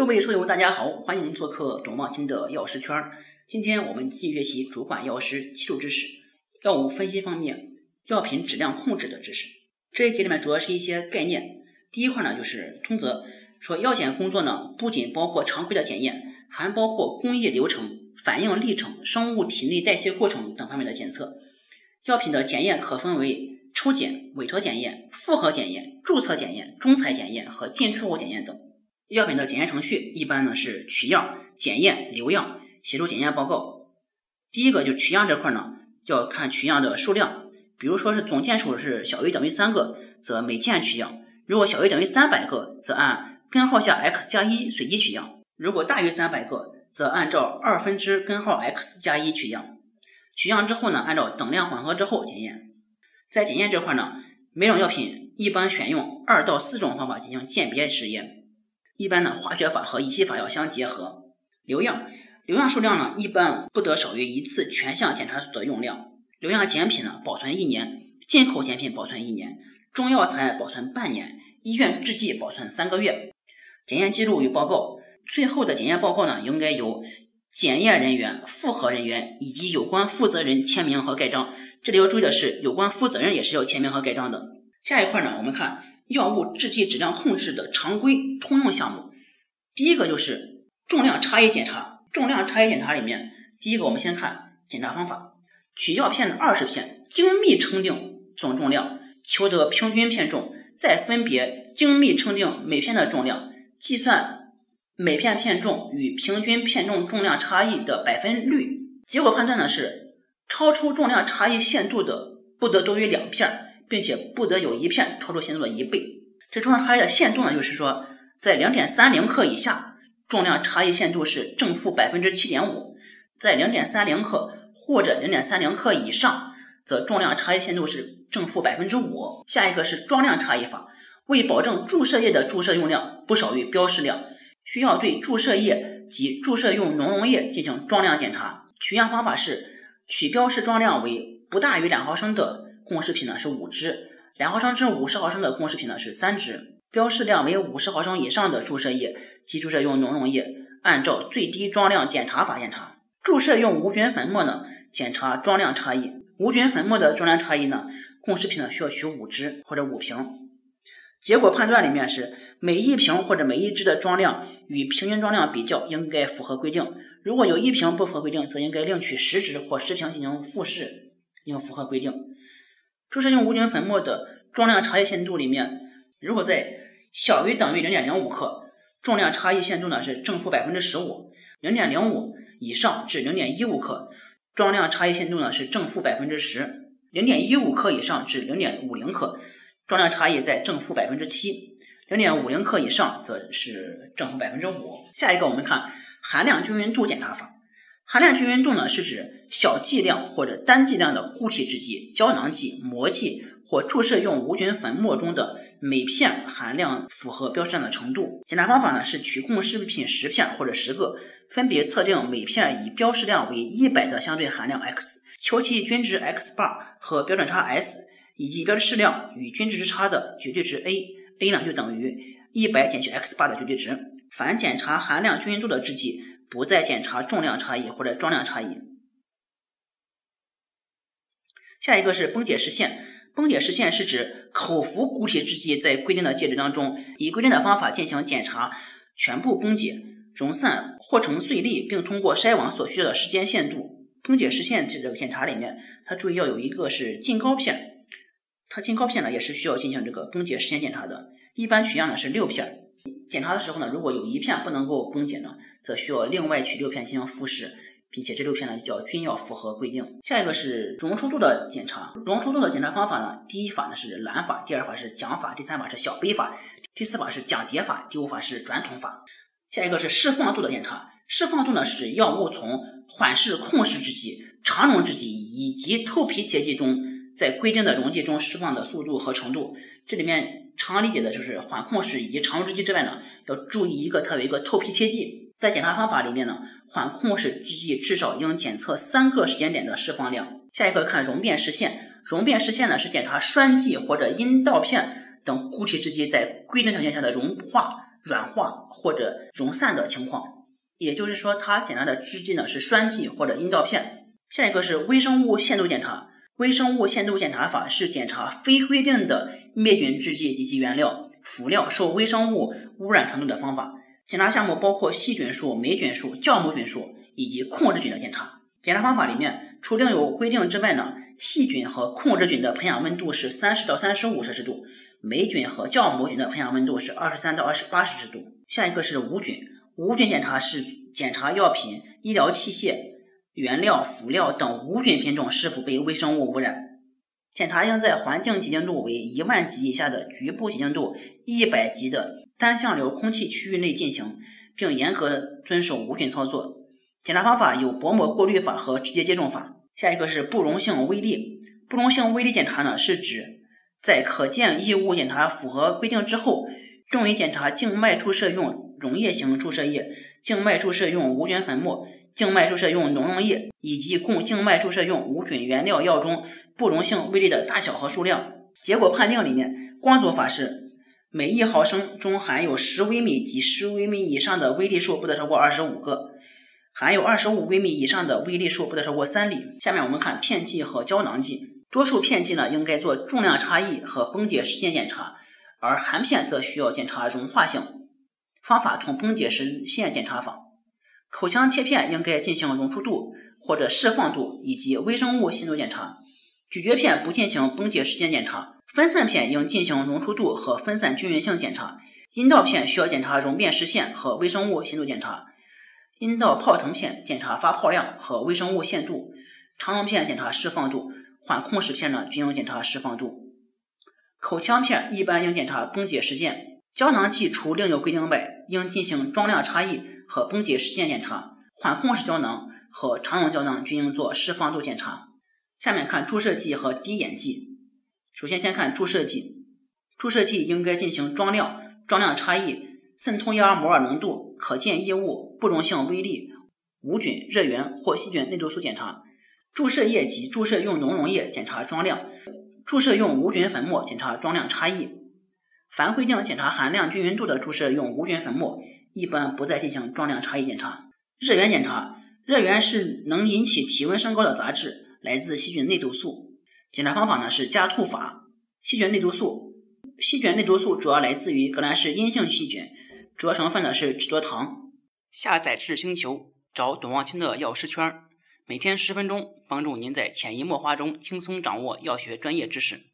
各位书友，大家好，欢迎做客董望清的药师圈。今天我们继续学习主管药师基础知识、药物分析方面药品质量控制的知识。这一节里面主要是一些概念。第一块呢，就是通则，说药检工作呢，不仅包括常规的检验，还包括工艺流程、反应历程、生物体内代谢过程等方面的检测。药品的检验可分为抽检、委托检验、复核检验、注册检验、中采检验和进出口检验等。药品的检验程序一般呢是取样、检验、留样、写出检验报告。第一个就取样这块呢，要看取样的数量。比如说是总件数是小于等于三个，则每件取样；如果小于等于三百个，则按根号下 x 加一随机取样；如果大于三百个，则按照二分之根号 x 加一取样。取样之后呢，按照等量混合之后检验。在检验这块呢，每种药品一般选用二到四种方法进行鉴别实验。一般呢，化学法和仪器法要相结合。留样，留样数量呢，一般不得少于一次全项检查所的用量。留样检品呢，保存一年；进口检品保存一年；中药材保存半年；医院制剂保存三个月。检验记录与报告，最后的检验报告呢，应该由检验人员、复核人员以及有关负责人签名和盖章。这里要注意的是，有关负责人也是要签名和盖章的。下一块呢，我们看。药物制剂质量控制的常规通用项目，第一个就是重量差异检查。重量差异检查里面，第一个我们先看检查方法：取药片的二十片，精密称定总重量，求得平均片重，再分别精密称定每片的重量，计算每片片重与平均片重重量差异的百分率。结果判断呢是，超出重量差异限度的不得多于两片。并且不得有一片超出限度的一倍。这重量差异的限度呢，就是说在两点三零克以下，重量差异限度是正负百分之七点五；在两点三零克或者零点三零克以上，则重量差异限度是正负百分之五。下一个是装量差异法，为保证注射液的注射用量不少于标示量，需要对注射液及注射用浓溶液进行装量检查。取样方法是取标示装量为不大于两毫升的。供食品呢是五支，两毫升至五十毫升的供食品呢是三支，标示量为五十毫升以上的注射液及注射用浓溶液，按照最低装量检查法检查。注射用无菌粉末呢，检查装量差异。无菌粉末的装量差异呢，供食品呢需要取五支或者五瓶。结果判断里面是每一瓶或者每一支的装量与平均装量比较应该符合规定，如果有一瓶不符合规定，则应该另取十支或十瓶进行复试，应符合规定。注射用无菌粉末的重量差异限度里面，如果在小于等于零点零五克，重量差异限度呢是正负百分之十五；零点零五以上至零点一五克，重量差异限度呢是正负百分之十；零点一五克以上至零点五零克，重量差异在正负百分之七；零点五零克以上则是正负百分之五。下一个我们看含量均匀度检查法。含量均匀度呢，是指小剂量或者单剂量的固体制剂、胶囊剂、膜剂或注射用无菌粉末中的每片含量符合标示量的程度。检查方法呢是取供食品十片或者十个，分别测定每片以标示量为一百的相对含量 x，求其均值 x bar 和标准差 s，以及标示量与均值之差的绝对值 a，a 呢就等于一百减去 x bar 的绝对值。凡检查含量均匀度的制剂。不再检查重量差异或者装量差异。下一个是崩解实现。崩解实现是指口服固体制剂在规定的介质当中，以规定的方法进行检查，全部崩解、溶散或成碎粒，并通过筛网所需要的时间限度。崩解实现这个检查里面，它注意要有一个是浸膏片，它浸膏片呢也是需要进行这个崩解实现检查的。一般取样呢是六片。检查的时候呢，如果有一片不能够崩解呢，则需要另外取六片进行复试，并且这六片呢叫均要符合规定。下一个是溶出度的检查，溶出度的检查方法呢，第一法呢是蓝法，第二法是桨法，第三法是小杯法，第四法是桨碟法，第五法是转筒法。下一个是释放度的检查，释放度呢是药物从缓释控释制剂、肠溶制剂以及透皮结剂中，在规定的溶剂中释放的速度和程度。这里面。常理解的就是缓控式以及常溶制剂之外呢，要注意一个，它有一个透皮贴剂。在检查方法里面呢，缓控式制剂至少应检测三个时间点的释放量。下一个看溶变实现，溶变实现呢是检查栓剂或者阴道片等固体制剂在规定条件下的融化、软化或者溶散的情况。也就是说，它检查的制剂呢是栓剂或者阴道片。下一个是微生物限度检查。微生物限度检查法是检查非规定的灭菌制剂及其原料、辅料受微生物污染程度的方法。检查项目包括细菌数、霉菌数、酵母菌数以及控制菌的检查。检查方法里面，除另有规定之外呢，细菌和控制菌的培养温度是三十到三十五摄氏度，霉菌和酵母菌的培养温度是二十三到二十八摄氏度。下一个是无菌。无菌检查是检查药品、医疗器械、原料、辅料等无菌品种是否被微生物污染。检查应在环境洁净度为一万级以下的局部洁净度一百级的单向流空气区域内进行，并严格遵守无菌操作。检查方法有薄膜过滤法和直接接种法。下一个是不溶性微粒。不溶性微粒检查呢，是指在可见异物检查符合规定之后，用于检查静脉注射用。溶液型注射液、静脉注射用无菌粉末、静脉注射用脓溶液以及供静脉注射用无菌原料药中不溶性微粒的大小和数量。结果判定里面，光组法是每一毫升中含有十微米及十微米以上的微粒数不得超过二十五个，含有二十五微米以上的微粒数不得超过三粒。下面我们看片剂和胶囊剂，多数片剂呢应该做重量差异和崩解时间检查，而含片则需要检查溶化性。方法同崩解时限检查法，口腔切片应该进行溶出度或者释放度以及微生物限度检查。咀嚼片不进行崩解时间检查，分散片应进行溶出度和分散均匀性检查。阴道片需要检查溶变时限和微生物限度检查。阴道泡腾片检查发泡量和微生物限度。肠溶片检查释放度，缓控时片呢均应检查释放度。口腔片一般应检查崩解时间。胶囊剂除另有规定外，应进行装量差异和崩解时间检查。缓控式胶囊和常用胶囊均应做释放度检查。下面看注射剂和滴眼剂。首先先看注射剂，注射剂应该进行装量、装量差异、渗透压摩尔浓度、可见异物、不溶性微粒、无菌、热源或细菌内毒素检查。注射液及注射用浓溶液检查装量，注射用无菌粉末检查装量差异。凡规定检查含量均匀度的注射用无菌粉末，一般不再进行装量差异检查。热源检查，热源是能引起体温升高的杂质，来自细菌内毒素。检查方法呢是加吐法。细菌内毒素，细菌内毒素主要来自于革兰氏阴性细菌，主要成分呢是脂多糖。下载至星球，找董望清的药师圈，每天十分钟，帮助您在潜移默化中轻松掌握药学专业知识。